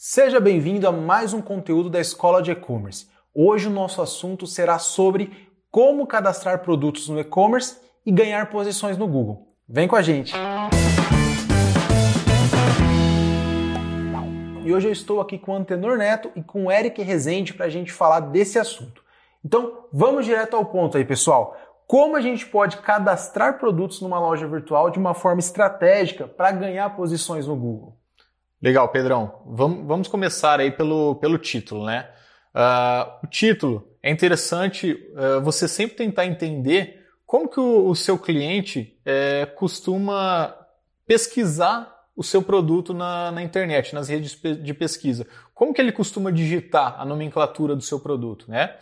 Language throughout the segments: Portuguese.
Seja bem-vindo a mais um conteúdo da Escola de E-Commerce. Hoje o nosso assunto será sobre como cadastrar produtos no e-commerce e ganhar posições no Google. Vem com a gente! E hoje eu estou aqui com o Antenor Neto e com o Eric Rezende para a gente falar desse assunto. Então vamos direto ao ponto aí, pessoal. Como a gente pode cadastrar produtos numa loja virtual de uma forma estratégica para ganhar posições no Google? Legal, Pedrão. Vamos, começar aí pelo, pelo título, né? Uh, o título é interessante uh, você sempre tentar entender como que o, o seu cliente é, costuma pesquisar o seu produto na, na, internet, nas redes de pesquisa. Como que ele costuma digitar a nomenclatura do seu produto, né?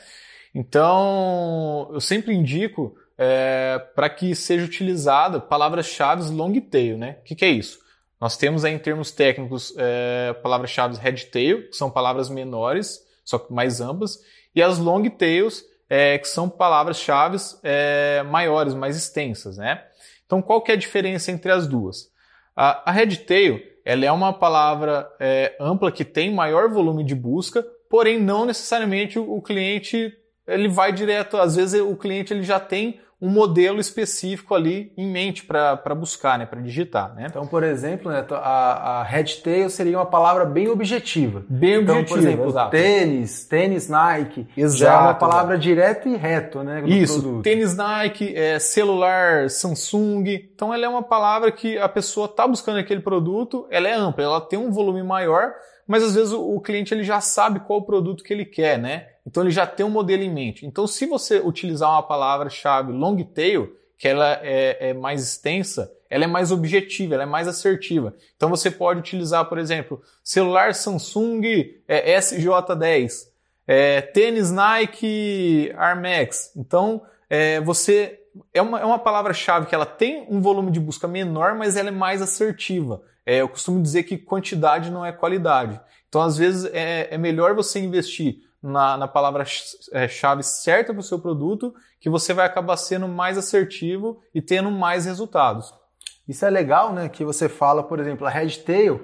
Então, eu sempre indico é, para que seja utilizada palavras-chave long tail, né? O que, que é isso? Nós temos aí, em termos técnicos, é, palavras-chave head tail, que são palavras menores, só que mais amplas, e as long tails, é, que são palavras-chave é, maiores, mais extensas, né? Então, qual que é a diferença entre as duas? A, a head tail, ela é uma palavra é, ampla que tem maior volume de busca, porém não necessariamente o, o cliente ele vai direto, às vezes o cliente ele já tem um modelo específico ali em mente para buscar, né, para digitar. Né? Então, por exemplo, né, a, a headtail seria uma palavra bem objetiva. Bem então, objetiva, por exemplo, exato. tênis, tênis Nike, exato, já é uma palavra exato. direto e reto, né? Isso, produto. tênis Nike, é, celular Samsung. Então, ela é uma palavra que a pessoa está buscando aquele produto, ela é ampla, ela tem um volume maior, mas às vezes o, o cliente ele já sabe qual o produto que ele quer, né? Então ele já tem um modelo em mente. Então, se você utilizar uma palavra-chave long tail, que ela é, é, mais extensa, ela é mais objetiva, ela é mais assertiva. Então você pode utilizar, por exemplo, celular Samsung é, SJ10, é, tênis Nike Air Max. Então é, você é uma, é uma palavra-chave que ela tem um volume de busca menor, mas ela é mais assertiva. É, eu costumo dizer que quantidade não é qualidade. Então, às vezes, é, é melhor você investir na, na palavra-chave é, certa para o seu produto, que você vai acabar sendo mais assertivo e tendo mais resultados. Isso é legal, né? Que você fala, por exemplo, a headtail.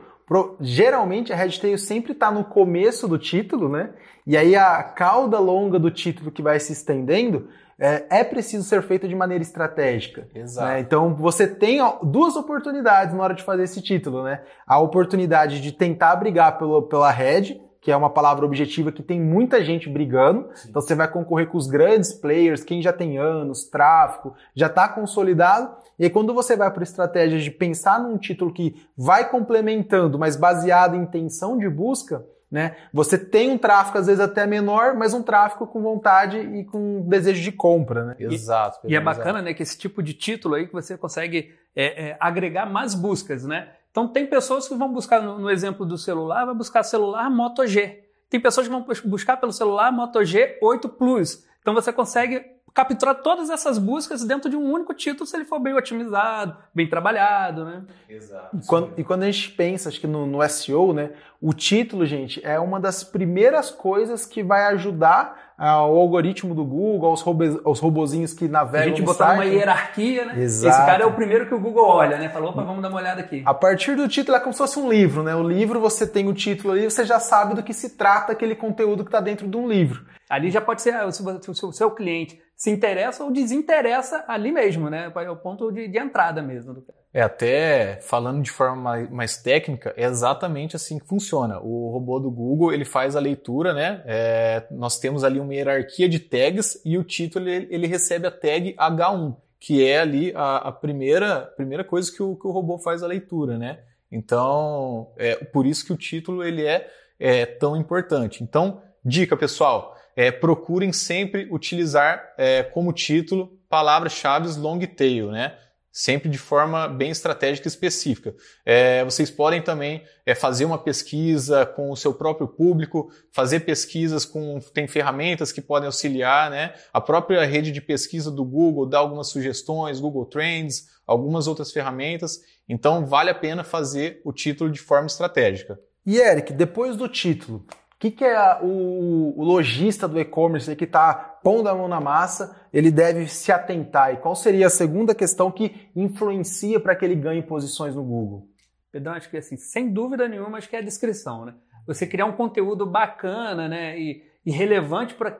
Geralmente a headtail sempre está no começo do título, né? E aí a cauda longa do título que vai se estendendo é, é preciso ser feita de maneira estratégica. Exato. Né? Então você tem duas oportunidades na hora de fazer esse título, né? A oportunidade de tentar brigar pelo, pela head, que é uma palavra objetiva que tem muita gente brigando. Sim. Então você vai concorrer com os grandes players, quem já tem anos, tráfego, já está consolidado. E aí quando você vai para estratégias de pensar num título que vai complementando, mas baseado em intenção de busca, né? Você tem um tráfego às vezes até menor, mas um tráfego com vontade e com desejo de compra, né? Exato. E, e é bacana, né, que esse tipo de título aí que você consegue é, é, agregar mais buscas, né? Então tem pessoas que vão buscar, no, exemplo do celular, vai buscar celular Moto G. Tem pessoas que vão buscar pelo celular Moto G8 Plus. Então você consegue capturar todas essas buscas dentro de um único título se ele for bem otimizado, bem trabalhado, né? Exato. E quando, e quando a gente pensa, acho que no, no, SEO, né, o título, gente, é uma das primeiras coisas que vai ajudar ao algoritmo do Google, aos, robôs, aos robozinhos que navegam A gente botar uma hierarquia, né? Exato. Esse cara é o primeiro que o Google olha, né? Falou, opa, vamos dar uma olhada aqui. A partir do título é como se fosse um livro, né? O livro, você tem o título ali, você já sabe do que se trata aquele conteúdo que está dentro de um livro. Ali já pode ser, se o seu cliente se interessa ou desinteressa ali mesmo, né? É o ponto de, de entrada mesmo. É, até falando de forma mais, técnica, é exatamente assim que funciona. O robô do Google, ele faz a leitura, né? É, nós temos ali uma hierarquia de tags e o título, ele, ele recebe a tag H1, que é ali a, a primeira, primeira coisa que o, que o robô faz a leitura, né? Então, é por isso que o título, ele é, é tão importante. Então, dica, pessoal, é, procurem sempre utilizar é, como título palavras-chave long tail, né? Sempre de forma bem estratégica e específica. É, vocês podem também é, fazer uma pesquisa com o seu próprio público, fazer pesquisas com. tem ferramentas que podem auxiliar, né? A própria rede de pesquisa do Google dá algumas sugestões, Google Trends, algumas outras ferramentas. Então vale a pena fazer o título de forma estratégica. E Eric, depois do título, que, que é o, o lojista do e-commerce que está pondo a mão na massa, ele deve se atentar? E qual seria a segunda questão que influencia para que ele ganhe posições no Google? Pedrão, acho que assim, sem dúvida nenhuma, acho que é a descrição, né? você criar um conteúdo bacana, né? E, e relevante para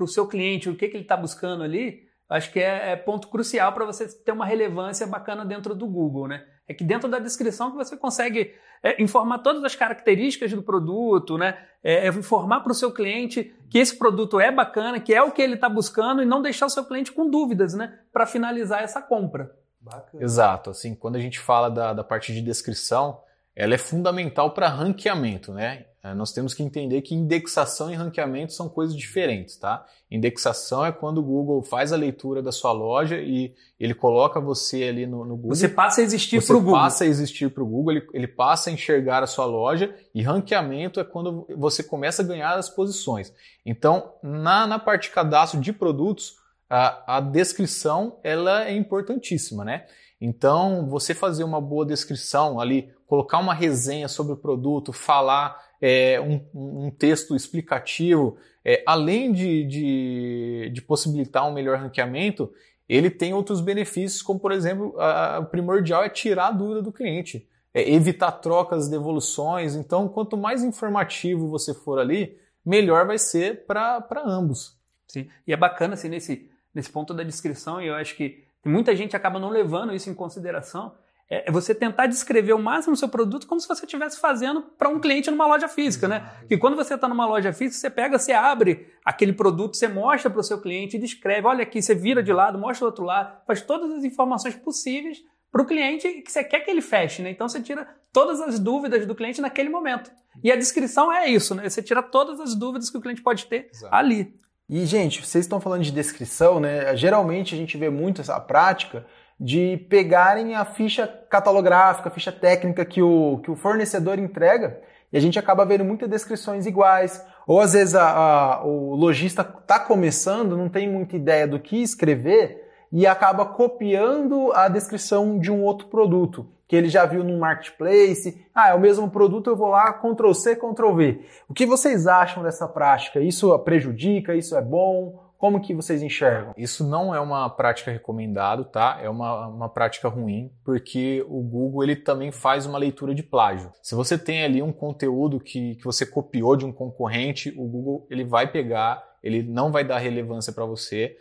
o seu cliente, o que, que ele está buscando ali, acho que é, é ponto crucial para você ter uma relevância bacana dentro do Google, né? É que dentro da descrição que você consegue é, informar todas as características do produto, né? É, é informar para o seu cliente que esse produto é bacana, que é o que ele está buscando e não deixar o seu cliente com dúvidas, né? Para finalizar essa compra. Bacana. Exato. Assim, quando a gente fala da, da parte de descrição, ela é fundamental para ranqueamento, né? É, nós temos que entender que indexação e ranqueamento são coisas diferentes, tá? Indexação é quando o Google faz a leitura da sua loja e ele coloca você ali no, no Google. Você passa a existir para o Google. Você passa a existir para o Google, ele, ele, passa a enxergar a sua loja e ranqueamento é quando você começa a ganhar as posições. Então, na, na parte de cadastro de produtos, a, a descrição ela é importantíssima, né? Então, você fazer uma boa descrição ali, colocar uma resenha sobre o produto, falar é, um, um, texto explicativo, é, além de, de, de, possibilitar um melhor ranqueamento, ele tem outros benefícios, como por exemplo, a, a primordial é tirar a dúvida do cliente, é evitar trocas, devoluções. Então, quanto mais informativo você for ali, melhor vai ser para ambos. Sim, e é bacana assim nesse, nesse ponto da descrição, e eu acho que muita gente acaba não levando isso em consideração é, é você tentar descrever o máximo o seu produto como se você estivesse fazendo para um cliente numa loja física, né? Que quando você está numa loja física, você pega, você abre aquele produto, você mostra para o seu cliente e descreve, olha aqui, você vira de lado, mostra do outro lado, faz todas as informações possíveis para o cliente que você quer que ele feche, né? Então você tira todas as dúvidas do cliente naquele momento. E a descrição é isso, né? Você tira todas as dúvidas que o cliente pode ter Exato. ali. E, gente, vocês estão falando de descrição, né? Geralmente a gente vê muito essa prática de pegarem a ficha catalográfica, a ficha técnica que o, que o fornecedor entrega e a gente acaba vendo muitas descrições iguais. Ou às vezes a, a, o lojista está começando, não tem muita ideia do que escrever e acaba copiando a descrição de um outro produto que ele já viu no marketplace. Ah, é o mesmo produto, eu vou lá, Ctrl C, Ctrl V. O que vocês acham dessa prática? Isso prejudica? Isso é bom? Como que vocês enxergam? Isso não é uma prática recomendada, tá? É uma, uma prática ruim, porque o Google ele também faz uma leitura de plágio. Se você tem ali um conteúdo que, que você copiou de um concorrente, o Google ele vai pegar, ele não vai dar relevância para você.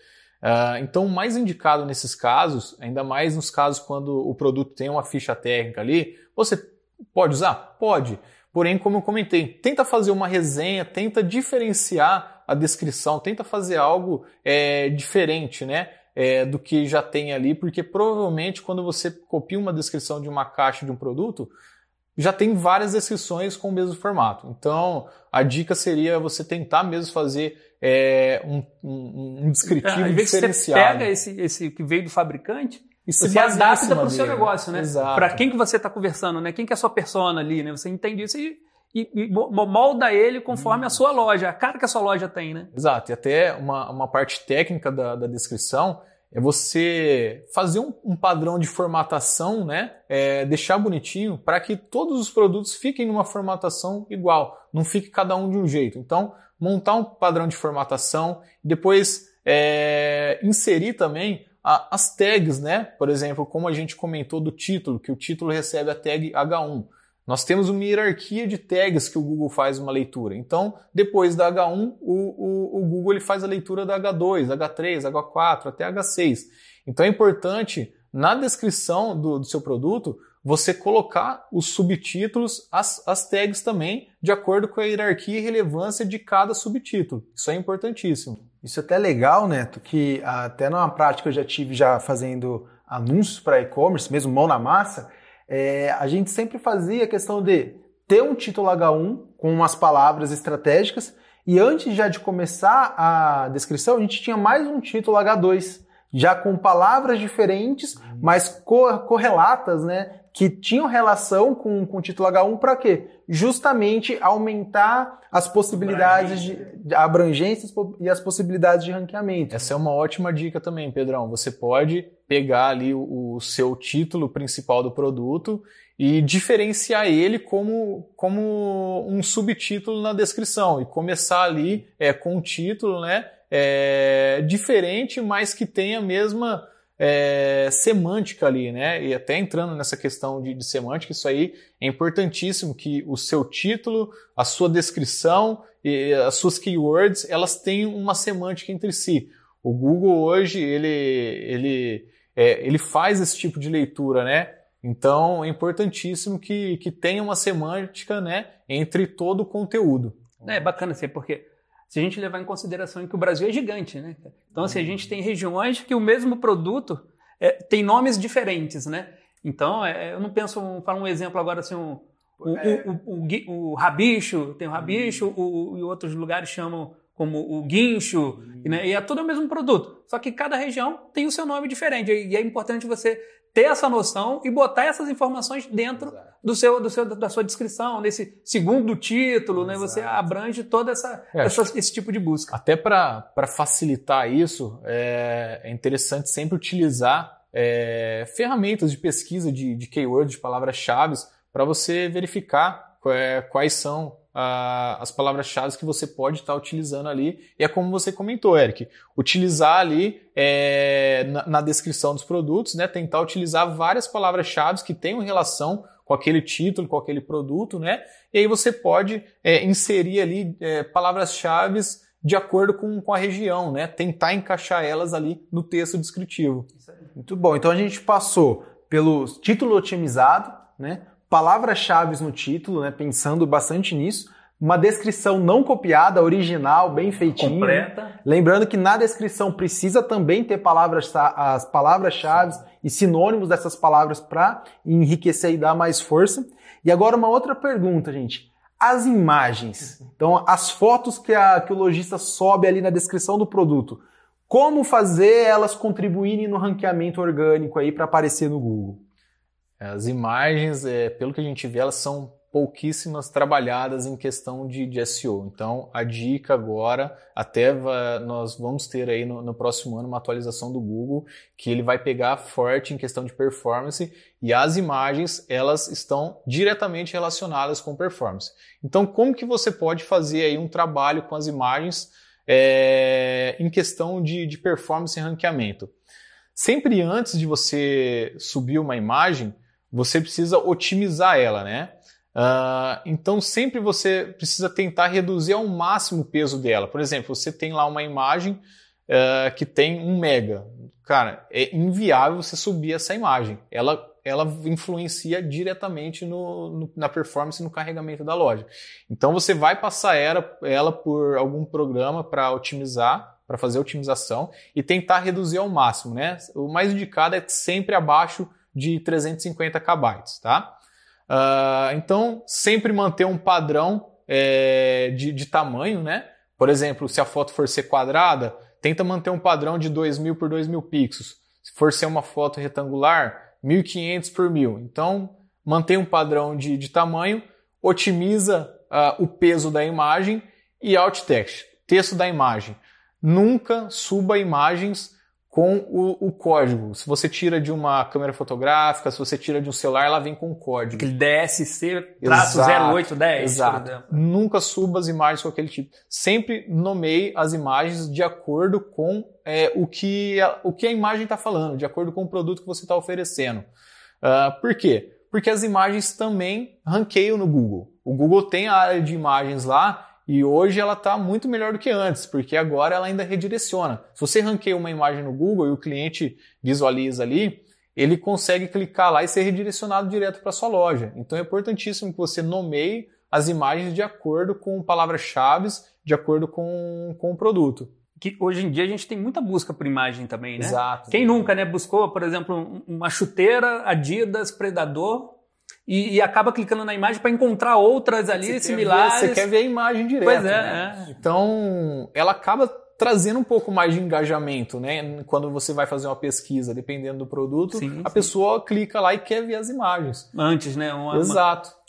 Uh, então, o mais indicado nesses casos, ainda mais nos casos quando o produto tem uma ficha técnica ali, você pode usar? Pode. Porém, como eu comentei, tenta fazer uma resenha, tenta diferenciar a descrição, tenta fazer algo é, diferente, né? É, do que já tem ali, porque provavelmente quando você copia uma descrição de uma caixa de um produto, já tem várias descrições com o mesmo formato. Então, a dica seria você tentar mesmo fazer é, um, um, um, descritivo é, diferenciado. Você pega esse, esse que veio do fabricante e você adapta para o seu negócio, né? Para quem que você está conversando, né? Quem que é a sua persona ali, né? Você entende isso e e, e molda ele conforme a sua loja, a cara que a sua loja tem, né? Exato, e até uma, uma parte técnica da, da descrição é você fazer um, um padrão de formatação, né? É, deixar bonitinho para que todos os produtos fiquem numa formatação igual, não fique cada um de um jeito. Então, montar um padrão de formatação, depois é, inserir também a, as tags, né? Por exemplo, como a gente comentou do título, que o título recebe a tag H1. Nós temos uma hierarquia de tags que o Google faz uma leitura. Então, depois da H1, o, o, o Google ele faz a leitura da H2, H3, H4, até H6. Então é importante, na descrição do, do seu produto, você colocar os subtítulos, as, as tags também, de acordo com a hierarquia e relevância de cada subtítulo. Isso é importantíssimo. Isso é até legal, Neto, que até numa prática eu já tive já fazendo anúncios para e-commerce, mesmo mão na massa, é, a gente sempre fazia a questão de ter um título H1 com umas palavras estratégicas e antes já de começar a descrição, a gente tinha mais um título H2, já com palavras diferentes, mas correlatas, né? Que tinham relação com, com o título H1 para quê? Justamente aumentar as possibilidades de abrangência e as possibilidades de ranqueamento. Essa é uma ótima dica também, Pedrão. Você pode pegar ali o, o seu título principal do produto e diferenciar ele como, como um subtítulo na descrição e começar ali é, com um título né, é, diferente, mas que tenha a mesma é, semântica ali, né? E até entrando nessa questão de, de, semântica, isso aí é importantíssimo que o seu título, a sua descrição e as suas keywords, elas tenham uma semântica entre si. O Google hoje, ele, ele, é, ele faz esse tipo de leitura, né? Então é importantíssimo que, que tenha uma semântica né, entre todo o conteúdo. É bacana assim, porque se a gente levar em consideração que o Brasil é gigante, né? Então, assim, a gente tem regiões que o mesmo produto é, tem nomes diferentes, né? Então, é, eu não penso, falar um exemplo agora assim, um, o, é. o, o, o, rabicho, tem o rabicho, o, e outros lugares chamam como o guincho, né? e é tudo o mesmo produto. Só que cada região tem o seu nome diferente. E é importante você ter essa noção e botar essas informações dentro do seu, do seu, da sua descrição, nesse segundo título, né? Você abrange toda essa, é, essa esse tipo de busca. Até para facilitar isso, é, é, interessante sempre utilizar é, ferramentas de pesquisa de, de keywords, de palavras-chave, para você verificar é, quais são as palavras-chave que você pode estar tá utilizando ali. E é como você comentou, Eric, utilizar ali é, na, na, descrição dos produtos, né, tentar utilizar várias palavras-chave que tenham relação com aquele título, com aquele produto, né? E aí você pode é, inserir ali é, palavras-chave de acordo com, com a região, né? Tentar encaixar elas ali no texto descritivo. Muito bom. Então a gente passou pelo título otimizado, né? Palavras-chave no título, né, pensando bastante nisso, uma descrição não copiada, original, bem feitinha. Completa. Lembrando que na descrição precisa também ter palavras, as palavras-chave e sinônimos dessas palavras para enriquecer e dar mais força. E agora uma outra pergunta, gente. As imagens, então as fotos que, a, que o lojista sobe ali na descrição do produto, como fazer elas contribuírem no ranqueamento orgânico aí para aparecer no Google? As imagens, é, pelo que a gente vê, elas são pouquíssimas trabalhadas em questão de, de SEO. Então, a dica agora, até nós vamos ter aí no, no, próximo ano uma atualização do Google, que ele vai pegar forte em questão de performance e as imagens, elas estão diretamente relacionadas com performance. Então, como que você pode fazer aí um trabalho com as imagens é, em questão de, de performance e ranqueamento? Sempre antes de você subir uma imagem, você precisa otimizar ela, né? Uh, então sempre você precisa tentar reduzir ao máximo o peso dela. Por exemplo, você tem lá uma imagem uh, que tem um mega. Cara, é inviável você subir essa imagem. Ela, ela influencia diretamente no, no, na performance no carregamento da loja. Então você vai passar ela, ela por algum programa para otimizar, para fazer a otimização e tentar reduzir ao máximo. Né? O mais indicado é sempre abaixo de 350 KB, tá? Uh, então, sempre manter um padrão é, de, de, tamanho, né? Por exemplo, se a foto for ser quadrada, tenta manter um padrão de 2000 por 2000 pixels. Se for ser uma foto retangular, 1500 por 1000. Então, mantém um padrão de, de tamanho, otimiza uh, o peso da imagem e alt text, texto da imagem. Nunca suba imagens com o, o, código. Se você tira de uma câmera fotográfica, se você tira de um celular, ela vem com o código. Aquele DSC traço 0810, Exato. Nunca suba as imagens com aquele tipo. Sempre nomeie as imagens de acordo com é, o, que a, o que a imagem está falando, de acordo com o produto que você está oferecendo. Uh, por quê? Porque as imagens também ranqueiam no Google. O Google tem a área de imagens lá e hoje ela está muito melhor do que antes, porque agora ela ainda redireciona. Se você ranqueia uma imagem no Google e o cliente visualiza ali, ele consegue clicar lá e ser redirecionado direto para sua loja. Então é importantíssimo que você nomeie as imagens de acordo com palavras-chave, de acordo com, com o produto. Que hoje em dia a gente tem muita busca por imagem também, né? Exato. Quem nunca, né, buscou, por exemplo, uma chuteira Adidas Predador e, e, acaba clicando na imagem para encontrar outras ali você similares. Quer ver, você quer ver a imagem direto. Pois é, né? é. Então, ela acaba trazendo um pouco mais de engajamento, né? Quando você vai fazer uma pesquisa, dependendo do produto, sim, a sim. pessoa clica lá e quer ver as imagens. Antes, né? Uma, Exato. Uma...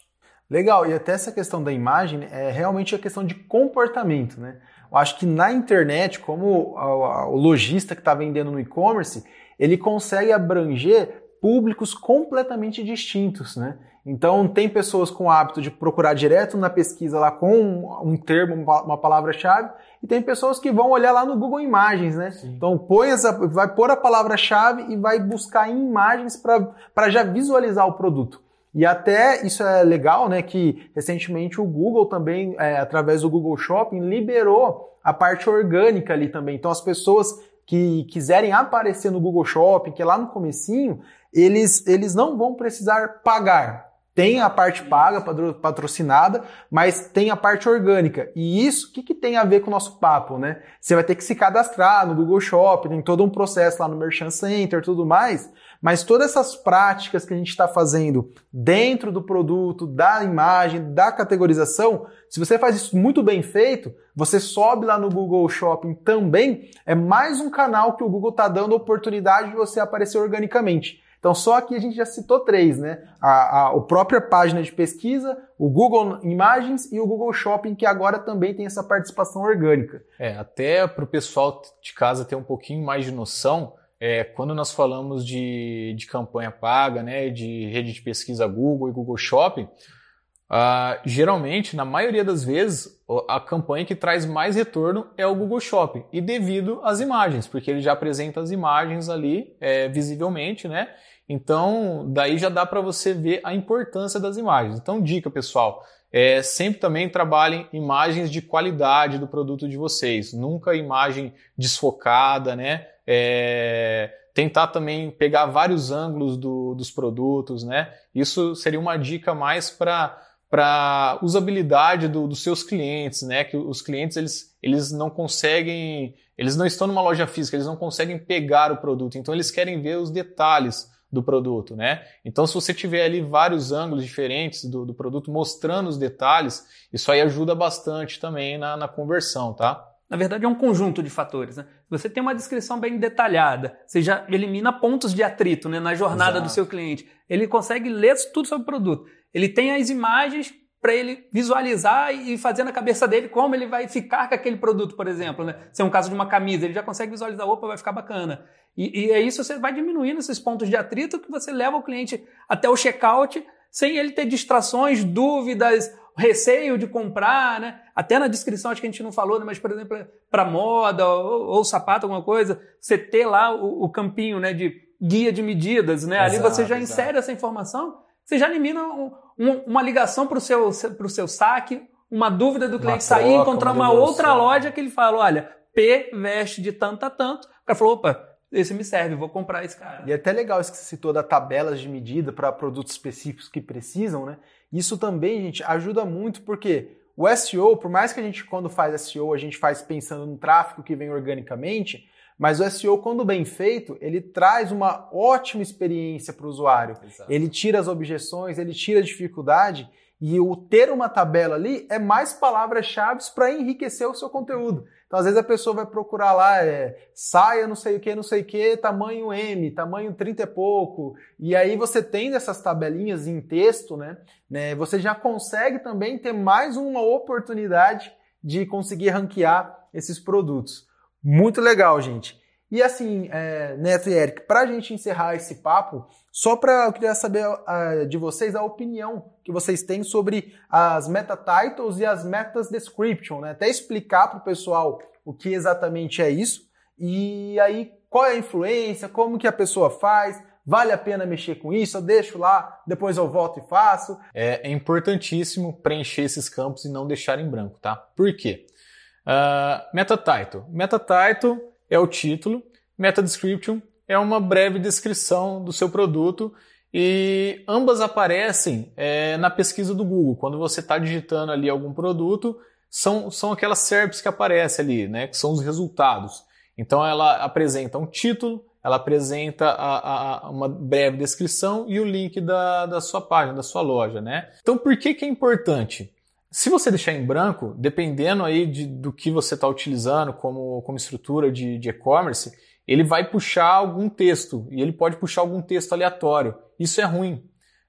Legal, e até essa questão da imagem é realmente a questão de comportamento, né? Eu acho que na internet, como o lojista que está vendendo no e-commerce, ele consegue abranger públicos completamente distintos, né? Então, tem pessoas com o hábito de procurar direto na pesquisa lá com um termo, uma palavra-chave, e tem pessoas que vão olhar lá no Google Imagens, né? Sim. Então, põe essa, vai pôr a palavra-chave e vai buscar em imagens para já visualizar o produto. E até isso é legal, né? Que recentemente o Google também, é, através do Google Shopping, liberou a parte orgânica ali também. Então, as pessoas que quiserem aparecer no Google Shopping, que é lá no comecinho, eles, eles não vão precisar pagar. Tem a parte paga, patrocinada, mas tem a parte orgânica. E isso, o que, que tem a ver com o nosso papo, né? Você vai ter que se cadastrar no Google Shopping, tem todo um processo lá no Merchant Center tudo mais. Mas todas essas práticas que a gente está fazendo dentro do produto, da imagem, da categorização, se você faz isso muito bem feito, você sobe lá no Google Shopping também, é mais um canal que o Google está dando oportunidade de você aparecer organicamente. Então, só aqui a gente já citou três, né? A, a, a própria página de pesquisa, o Google Imagens e o Google Shopping, que agora também tem essa participação orgânica. É, até para o pessoal de casa ter um pouquinho mais de noção, é, quando nós falamos de, de campanha paga, né, de rede de pesquisa Google e Google Shopping, Uh, geralmente, na maioria das vezes, a campanha que traz mais retorno é o Google Shopping e devido às imagens, porque ele já apresenta as imagens ali é, visivelmente, né? Então, daí já dá para você ver a importância das imagens. Então, dica, pessoal, é, sempre também trabalhem imagens de qualidade do produto de vocês, nunca imagem desfocada, né? É, tentar também pegar vários ângulos do, dos produtos, né? Isso seria uma dica mais para para usabilidade do, dos seus clientes, né? Que os clientes eles, eles não conseguem, eles não estão numa loja física, eles não conseguem pegar o produto, então eles querem ver os detalhes do produto, né? Então, se você tiver ali vários ângulos diferentes do, do produto mostrando os detalhes, isso aí ajuda bastante também na, na conversão, tá? Na verdade, é um conjunto de fatores. Né? Você tem uma descrição bem detalhada, você já elimina pontos de atrito né, na jornada Exato. do seu cliente. Ele consegue ler tudo sobre o produto. Ele tem as imagens para ele visualizar e fazer na cabeça dele como ele vai ficar com aquele produto, por exemplo. Né? Se é um caso de uma camisa, ele já consegue visualizar, opa, vai ficar bacana. E, e é isso, você vai diminuindo esses pontos de atrito que você leva o cliente até o checkout sem ele ter distrações, dúvidas, receio de comprar, né? Até na descrição acho que a gente não falou, né? mas por exemplo, para moda ou, ou, sapato, alguma coisa, você ter lá o, o campinho, né, de guia de medidas, né? Exato, Ali você já insere exato. essa informação, você já elimina um, um, uma ligação para o seu, pro seu saque, uma dúvida do cliente sair e encontrar uma, uma outra loja que ele fala, olha, P veste de tanto a tanto. O cara falou, opa, esse me serve, vou comprar esse cara. E é até legal isso que você citou da tabelas de medida para produtos específicos que precisam, né? Isso também, gente, ajuda muito porque o SEO, por mais que a gente quando faz SEO, a gente faz pensando no tráfego que vem organicamente, mas o SEO, quando bem feito, ele traz uma ótima experiência para o usuário. Exato. Ele tira as objeções, ele tira a dificuldade e o ter uma tabela ali é mais palavras-chave para enriquecer o seu conteúdo. Então, às vezes a pessoa vai procurar lá, é, saia não sei o que, não sei o que, tamanho M, tamanho 30 e pouco. E aí você tendo essas tabelinhas em texto, né, né, você já consegue também ter mais uma oportunidade de conseguir ranquear esses produtos. Muito legal, gente. E assim, é, Neto e Eric, para a gente encerrar esse papo, só para eu queria saber uh, de vocês a opinião que vocês têm sobre as meta titles e as metas description, né? Até explicar para o pessoal o que exatamente é isso e aí qual é a influência, como que a pessoa faz, vale a pena mexer com isso, eu deixo lá, depois eu volto e faço. É, é importantíssimo preencher esses campos e não deixar em branco, tá? Por quê? Uh, meta title. Meta title é o título, meta description é uma breve descrição do seu produto e ambas aparecem é, na pesquisa do Google. Quando você está digitando ali algum produto, são, são aquelas SERPs que aparecem ali, né, que são os resultados. Então ela apresenta um título, ela apresenta a, a, uma breve descrição e o link da, da sua página, da sua loja. Né? Então por que, que é importante? Se você deixar em branco, dependendo aí de, do que você está utilizando como, como estrutura de e-commerce, ele vai puxar algum texto e ele pode puxar algum texto aleatório. Isso é ruim.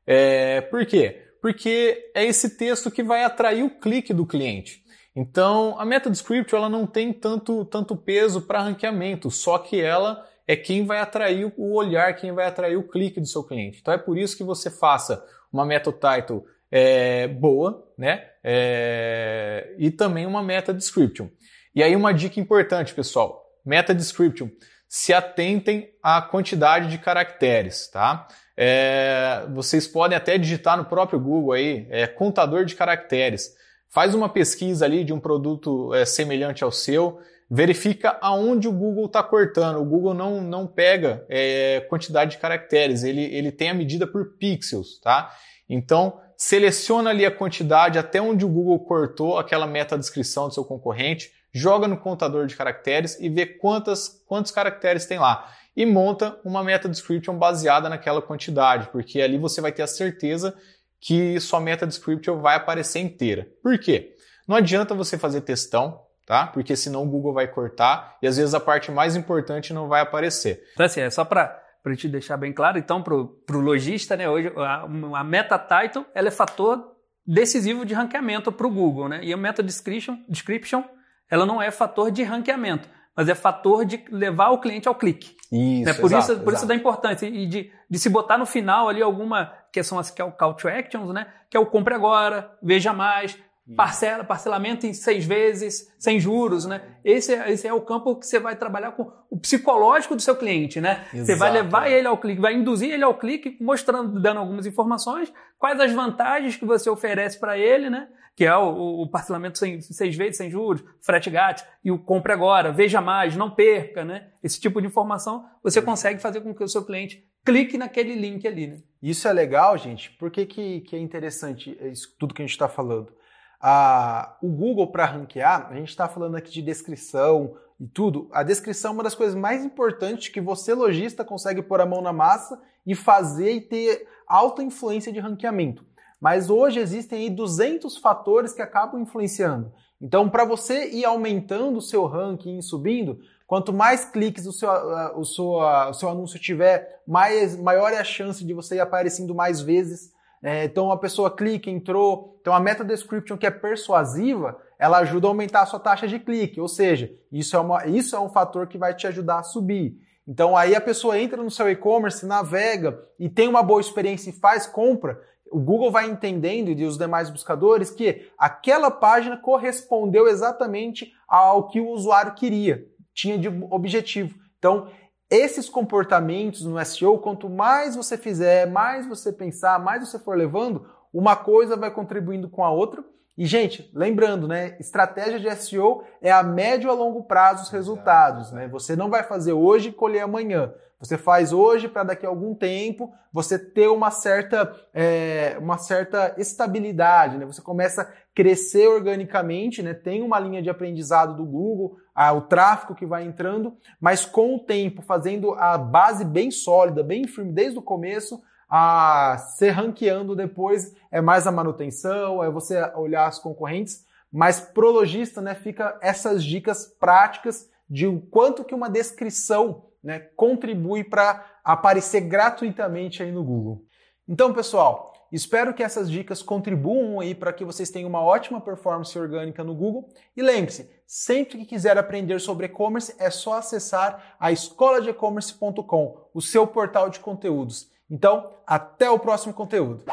É, por quê? Porque é esse texto que vai atrair o clique do cliente. Então, a meta description ela não tem tanto, tanto peso para ranqueamento, só que ela é quem vai atrair o olhar, quem vai atrair o clique do seu cliente. Então é por isso que você faça uma meta title é, boa, né? É, e também uma meta description. E aí uma dica importante, pessoal: meta description. Se atentem à quantidade de caracteres, tá? É, vocês podem até digitar no próprio Google aí, é, contador de caracteres. Faz uma pesquisa ali de um produto é, semelhante ao seu, verifica aonde o Google está cortando. O Google não, não pega é, quantidade de caracteres, ele, ele tem a medida por pixels, tá? Então, seleciona ali a quantidade até onde o Google cortou aquela meta descrição do seu concorrente, joga no contador de caracteres e vê quantas, quantos caracteres tem lá e monta uma meta description baseada naquela quantidade, porque ali você vai ter a certeza que sua meta description vai aparecer inteira. Por quê? Não adianta você fazer textão, tá? Porque senão o Google vai cortar e às vezes a parte mais importante não vai aparecer. Então assim, é só para para te deixar bem claro, então para o lojista, né, hoje a, a meta title ela é fator decisivo de ranqueamento para o Google, né? E a meta description, description ela não é fator de ranqueamento mas é fator de levar o cliente ao clique. Isso, né? Por, exato, isso, por isso da importância e de, de se botar no final ali alguma que são as que é o call to actions, né? Que é o compre agora, veja mais, parcela, parcelamento em seis vezes, sem juros, né? Esse, é, esse é o campo que você vai trabalhar com o psicológico do seu cliente, né? Exato. Você vai levar ele ao clique, vai induzir ele ao clique, mostrando, dando algumas informações, quais as vantagens que você oferece para ele, né? que é o, o parcelamento sem, seis vezes sem juros, frete grátis, e o compre agora, veja mais, não perca, né? Esse tipo de informação você consegue fazer com que o seu cliente clique naquele link ali, né? Isso é legal, gente. Por que, que, que é interessante isso tudo que a gente está falando? Ah, o Google, para ranquear, a gente está falando aqui de descrição e tudo. A descrição é uma das coisas mais importantes que você, lojista, consegue pôr a mão na massa e fazer e ter alta influência de ranqueamento. Mas hoje existem aí 200 fatores que acabam influenciando. Então, para você ir aumentando o seu ranking e subindo, quanto mais cliques o seu, o seu, o seu anúncio tiver, mais, maior é a chance de você ir aparecendo mais vezes. É, então, a pessoa clica, entrou. Então, a meta description que é persuasiva, ela ajuda a aumentar a sua taxa de clique. Ou seja, isso é, uma, isso é um fator que vai te ajudar a subir. Então, aí a pessoa entra no seu e-commerce, navega e tem uma boa experiência e faz compra o Google vai entendendo e os demais buscadores que aquela página correspondeu exatamente ao que o usuário queria, tinha de objetivo. Então, esses comportamentos no SEO, quanto mais você fizer, mais você pensar, mais você for levando, uma coisa vai contribuindo com a outra. E, gente, lembrando, né? Estratégia de SEO é a médio a longo prazo os resultados. Né? Você não vai fazer hoje e colher amanhã. Você faz hoje para daqui a algum tempo você ter uma certa, é, uma certa estabilidade, né? Você começa a crescer organicamente, né? Tem uma linha de aprendizado do Google, a, o tráfego que vai entrando, mas com o tempo, fazendo a base bem sólida, bem firme desde o começo, a ser ranqueando depois é mais a manutenção, é você olhar as concorrentes, mas pro lojista, né, fica essas dicas práticas de o quanto que uma descrição né, contribui para aparecer gratuitamente aí no Google. Então, pessoal, espero que essas dicas contribuam aí para que vocês tenham uma ótima performance orgânica no Google. E lembre-se, sempre que quiser aprender sobre e-commerce, é só acessar a escola de e-commerce.com, o seu portal de conteúdos. Então, até o próximo conteúdo.